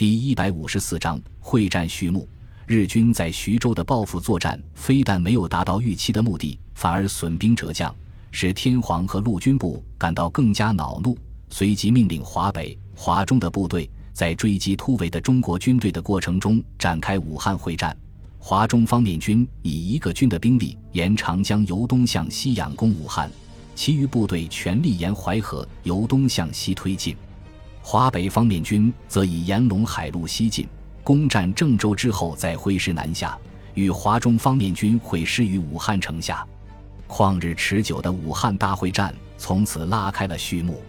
第一百五十四章会战序幕。日军在徐州的报复作战，非但没有达到预期的目的，反而损兵折将，使天皇和陆军部感到更加恼怒。随即命令华北、华中的部队，在追击突围的中国军队的过程中展开武汉会战。华中方面军以一个军的兵力沿长江由东向西仰攻武汉，其余部队全力沿淮河由东向西推进。华北方面军则以沿陇海路西进，攻占郑州之后再挥师南下，与华中方面军会师于武汉城下。旷日持久的武汉大会战从此拉开了序幕。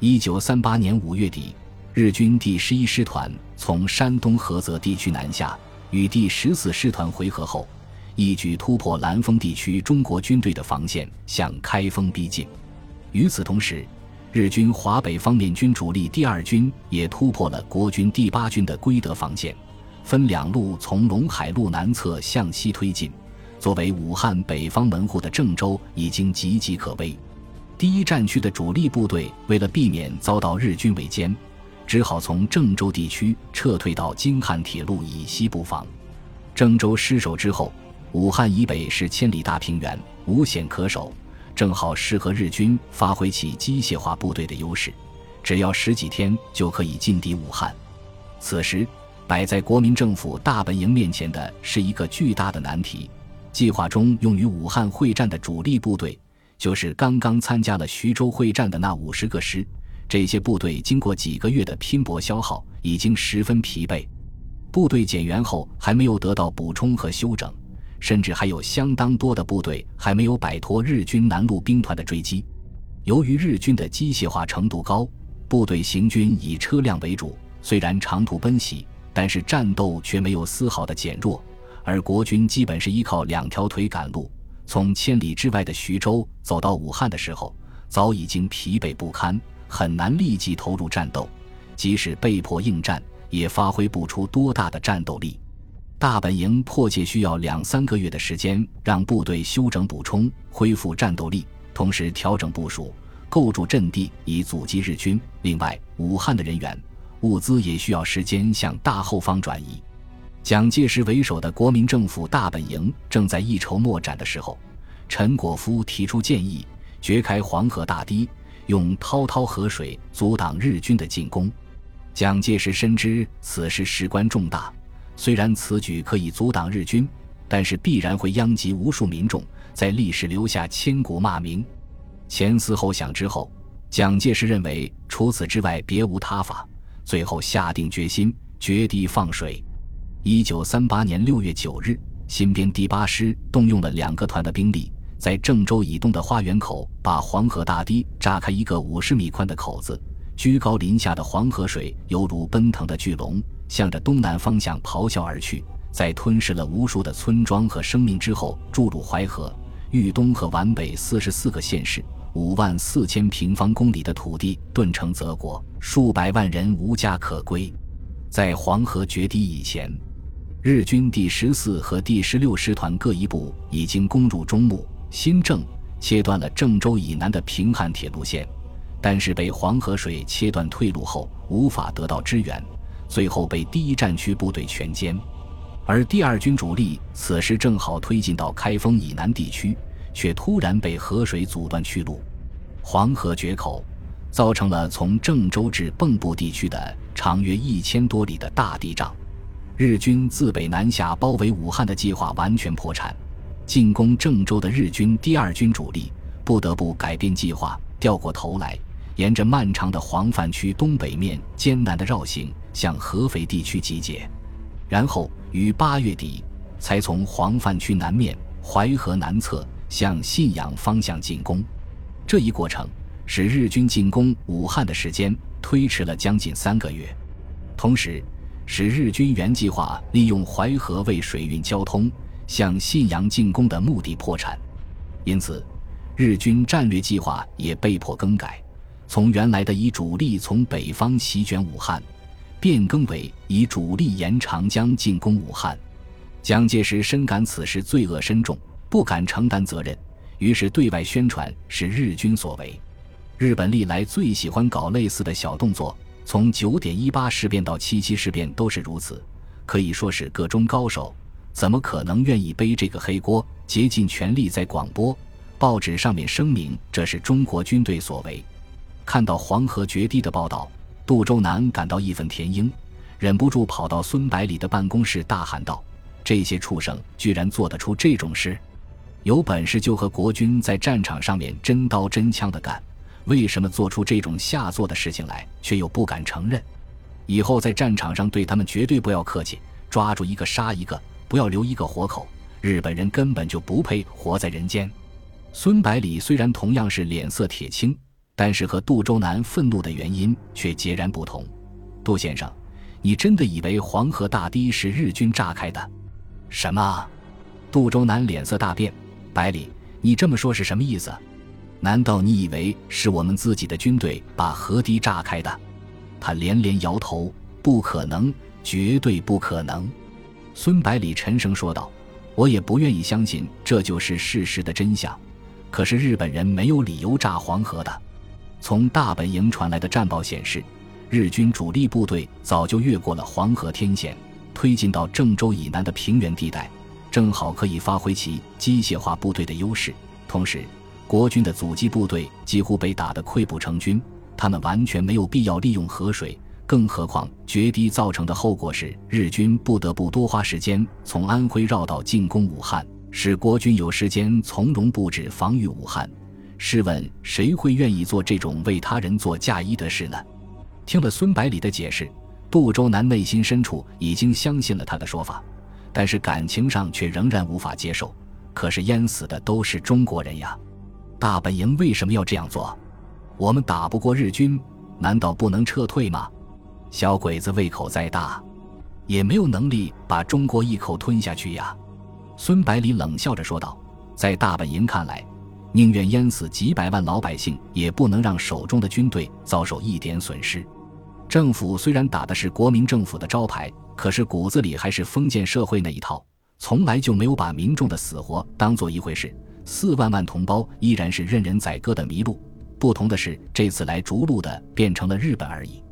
一九三八年五月底，日军第十一师团从山东菏泽地区南下。与第十四师团回合后，一举突破兰丰地区中国军队的防线，向开封逼近。与此同时，日军华北方面军主力第二军也突破了国军第八军的归德防线，分两路从陇海路南侧向西推进。作为武汉北方门户的郑州已经岌岌可危。第一战区的主力部队为了避免遭到日军围歼。只好从郑州地区撤退到京汉铁路以西布防。郑州失守之后，武汉以北是千里大平原，无险可守，正好适合日军发挥其机械化部队的优势，只要十几天就可以进抵武汉。此时，摆在国民政府大本营面前的是一个巨大的难题：计划中用于武汉会战的主力部队，就是刚刚参加了徐州会战的那五十个师。这些部队经过几个月的拼搏消耗，已经十分疲惫。部队减员后还没有得到补充和休整，甚至还有相当多的部队还没有摆脱日军南路兵团的追击。由于日军的机械化程度高，部队行军以车辆为主，虽然长途奔袭，但是战斗却没有丝毫的减弱。而国军基本是依靠两条腿赶路，从千里之外的徐州走到武汉的时候，早已经疲惫不堪。很难立即投入战斗，即使被迫应战，也发挥不出多大的战斗力。大本营迫切需要两三个月的时间，让部队休整补充、恢复战斗力，同时调整部署、构筑阵地，以阻击日军。另外，武汉的人员、物资也需要时间向大后方转移。蒋介石为首的国民政府大本营正在一筹莫展的时候，陈果夫提出建议，掘开黄河大堤。用滔滔河水阻挡日军的进攻，蒋介石深知此事事关重大。虽然此举可以阻挡日军，但是必然会殃及无数民众，在历史留下千古骂名。前思后想之后，蒋介石认为除此之外别无他法，最后下定决心决堤放水。一九三八年六月九日，新编第八师动用了两个团的兵力。在郑州以东的花园口，把黄河大堤炸开一个五十米宽的口子，居高临下的黄河水犹如奔腾的巨龙，向着东南方向咆哮而去。在吞噬了无数的村庄和生命之后，注入淮河、豫东和皖北四十四个县市，五万四千平方公里的土地顿成泽国，数百万人无家可归。在黄河决堤以前，日军第十四和第十六师团各一部已经攻入中牟。新郑切断了郑州以南的平汉铁路线，但是被黄河水切断退路后，无法得到支援，最后被第一战区部队全歼。而第二军主力此时正好推进到开封以南地区，却突然被河水阻断去路。黄河决口，造成了从郑州至蚌埠地区的长约一千多里的大地障。日军自北南下包围武汉的计划完全破产。进攻郑州的日军第二军主力不得不改变计划，掉过头来，沿着漫长的黄泛区东北面艰难的绕行，向合肥地区集结，然后于八月底才从黄泛区南面淮河南侧向信阳方向进攻。这一过程使日军进攻武汉的时间推迟了将近三个月，同时使日军原计划利用淮河为水运交通。向信阳进攻的目的破产，因此，日军战略计划也被迫更改，从原来的以主力从北方席卷武汉，变更为以主力沿长江进攻武汉。蒋介石深感此事罪恶深重，不敢承担责任，于是对外宣传是日军所为。日本历来最喜欢搞类似的小动作，从九点一八事变到七七事变都是如此，可以说是各中高手，怎么可能愿意背这个黑锅？竭尽全力在广播、报纸上面声明这是中国军队所为。看到黄河决堤的报道，杜周南感到义愤填膺，忍不住跑到孙百里的办公室大喊道：“这些畜生居然做得出这种事！有本事就和国军在战场上面真刀真枪的干，为什么做出这种下作的事情来，却又不敢承认？以后在战场上对他们绝对不要客气，抓住一个杀一个，不要留一个活口。日本人根本就不配活在人间。”孙百里虽然同样是脸色铁青。但是和杜周南愤怒的原因却截然不同。杜先生，你真的以为黄河大堤是日军炸开的？什么？杜周南脸色大变。百里，你这么说是什么意思？难道你以为是我们自己的军队把河堤炸开的？他连连摇头，不可能，绝对不可能。孙百里沉声说道：“我也不愿意相信这就是事实的真相。可是日本人没有理由炸黄河的。”从大本营传来的战报显示，日军主力部队早就越过了黄河天险，推进到郑州以南的平原地带，正好可以发挥其机械化部队的优势。同时，国军的阻击部队几乎被打得溃不成军，他们完全没有必要利用河水。更何况，决堤造成的后果是日军不得不多花时间从安徽绕道进攻武汉，使国军有时间从容布置防御武汉。试问谁会愿意做这种为他人做嫁衣的事呢？听了孙百里的解释，杜周南内心深处已经相信了他的说法，但是感情上却仍然无法接受。可是淹死的都是中国人呀！大本营为什么要这样做？我们打不过日军，难道不能撤退吗？小鬼子胃口再大，也没有能力把中国一口吞下去呀！孙百里冷笑着说道：“在大本营看来。”宁愿淹死几百万老百姓，也不能让手中的军队遭受一点损失。政府虽然打的是国民政府的招牌，可是骨子里还是封建社会那一套，从来就没有把民众的死活当做一回事。四万万同胞依然是任人宰割的麋鹿，不同的是，这次来逐鹿的变成了日本而已。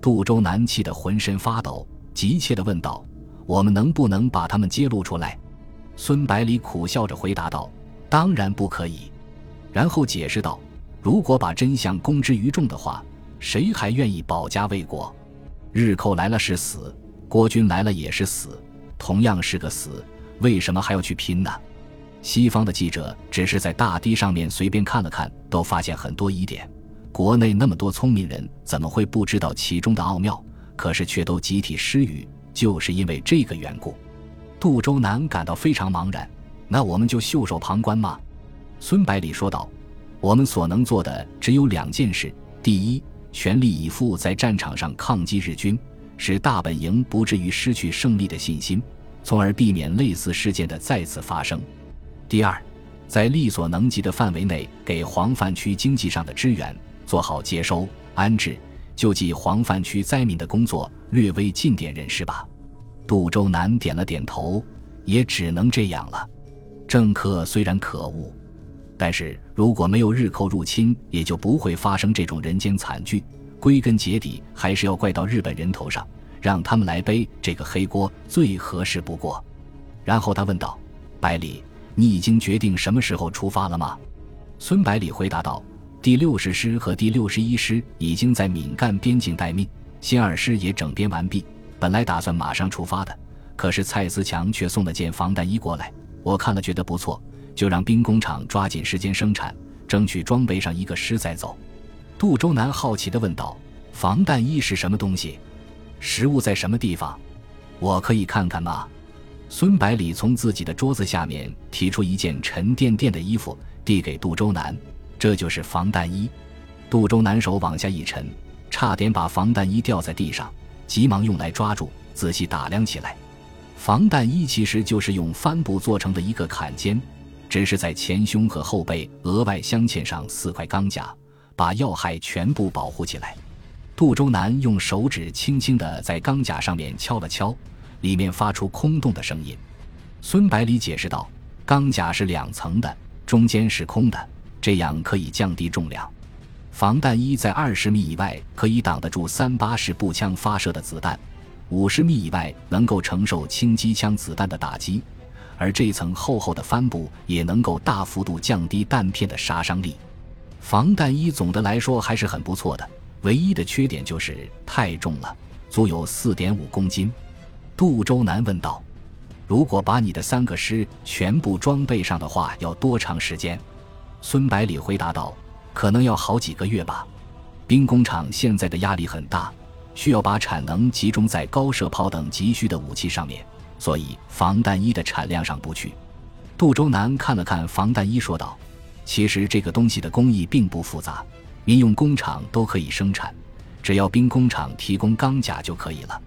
杜周南气得浑身发抖，急切地问道：“我们能不能把他们揭露出来？”孙百里苦笑着回答道：“当然不可以。”然后解释道：“如果把真相公之于众的话，谁还愿意保家卫国？日寇来了是死，国军来了也是死，同样是个死，为什么还要去拼呢？”西方的记者只是在大堤上面随便看了看，都发现很多疑点。国内那么多聪明人，怎么会不知道其中的奥妙？可是却都集体失语，就是因为这个缘故。杜周南感到非常茫然。那我们就袖手旁观吗？孙百里说道：“我们所能做的只有两件事：第一，全力以赴在战场上抗击日军，使大本营不至于失去胜利的信心，从而避免类似事件的再次发生；第二，在力所能及的范围内给黄泛区经济上的支援，做好接收、安置、救济黄泛区灾民的工作，略微尽点人事吧。”杜周南点了点头，也只能这样了。政客虽然可恶。但是如果没有日寇入侵，也就不会发生这种人间惨剧。归根结底，还是要怪到日本人头上，让他们来背这个黑锅最合适不过。然后他问道：“百里，你已经决定什么时候出发了吗？”孙百里回答道：“第六十师和第六十一师已经在闽赣边境待命，新二师也整编完毕，本来打算马上出发的。可是蔡思强却送了件防弹衣过来，我看了觉得不错。”就让兵工厂抓紧时间生产，争取装备上一个师再走。杜周南好奇地问道：“防弹衣是什么东西？食物在什么地方？我可以看看吗？”孙百里从自己的桌子下面提出一件沉甸甸的衣服，递给杜周南：“这就是防弹衣。”杜周南手往下一沉，差点把防弹衣掉在地上，急忙用来抓住，仔细打量起来。防弹衣其实就是用帆布做成的一个坎肩。只是在前胸和后背额外镶嵌上四块钢甲，把要害全部保护起来。杜周南用手指轻轻地在钢甲上面敲了敲，里面发出空洞的声音。孙百里解释道：“钢甲是两层的，中间是空的，这样可以降低重量。防弹衣在二十米以外可以挡得住三八式步枪发射的子弹，五十米以外能够承受轻机枪子弹的打击，而这层厚厚的帆布也能够大幅度降低弹片的杀伤力。防弹衣总的来说还是很不错的，唯一的缺点就是太重了，足有四点五公斤。杜周南问道：“如果把你的三个师全部装备上的话，要多长时间？”孙百里回答道：“可能要好几个月吧。兵工厂现在的压力很大，需要把产能集中在高射炮等急需的武器上面，所以防弹衣的产量上不去。”杜周南看了看防弹衣，说道。其实这个东西的工艺并不复杂，民用工厂都可以生产，只要兵工厂提供钢甲就可以了。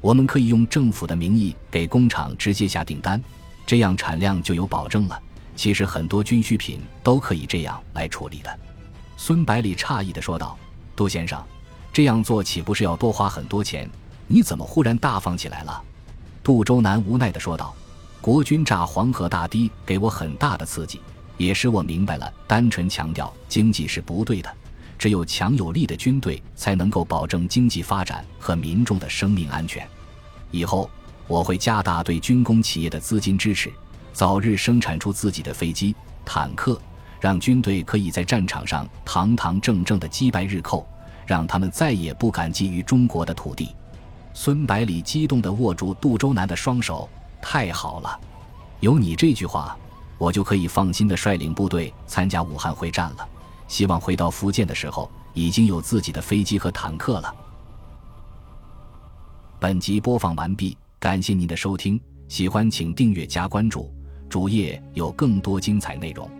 我们可以用政府的名义给工厂直接下订单，这样产量就有保证了。其实很多军需品都可以这样来处理的。孙百里诧异地说道：“杜先生，这样做岂不是要多花很多钱？你怎么忽然大方起来了？”杜周南无奈地说道：“国军炸黄河大堤给我很大的刺激。”也使我明白了，单纯强调经济是不对的。只有强有力的军队，才能够保证经济发展和民众的生命安全。以后我会加大对军工企业的资金支持，早日生产出自己的飞机、坦克，让军队可以在战场上堂堂正正地击败日寇，让他们再也不敢觊觎中国的土地。孙百里激动地握住杜周南的双手：“太好了，有你这句话。”我就可以放心的率领部队参加武汉会战了。希望回到福建的时候，已经有自己的飞机和坦克了。本集播放完毕，感谢您的收听，喜欢请订阅加关注，主页有更多精彩内容。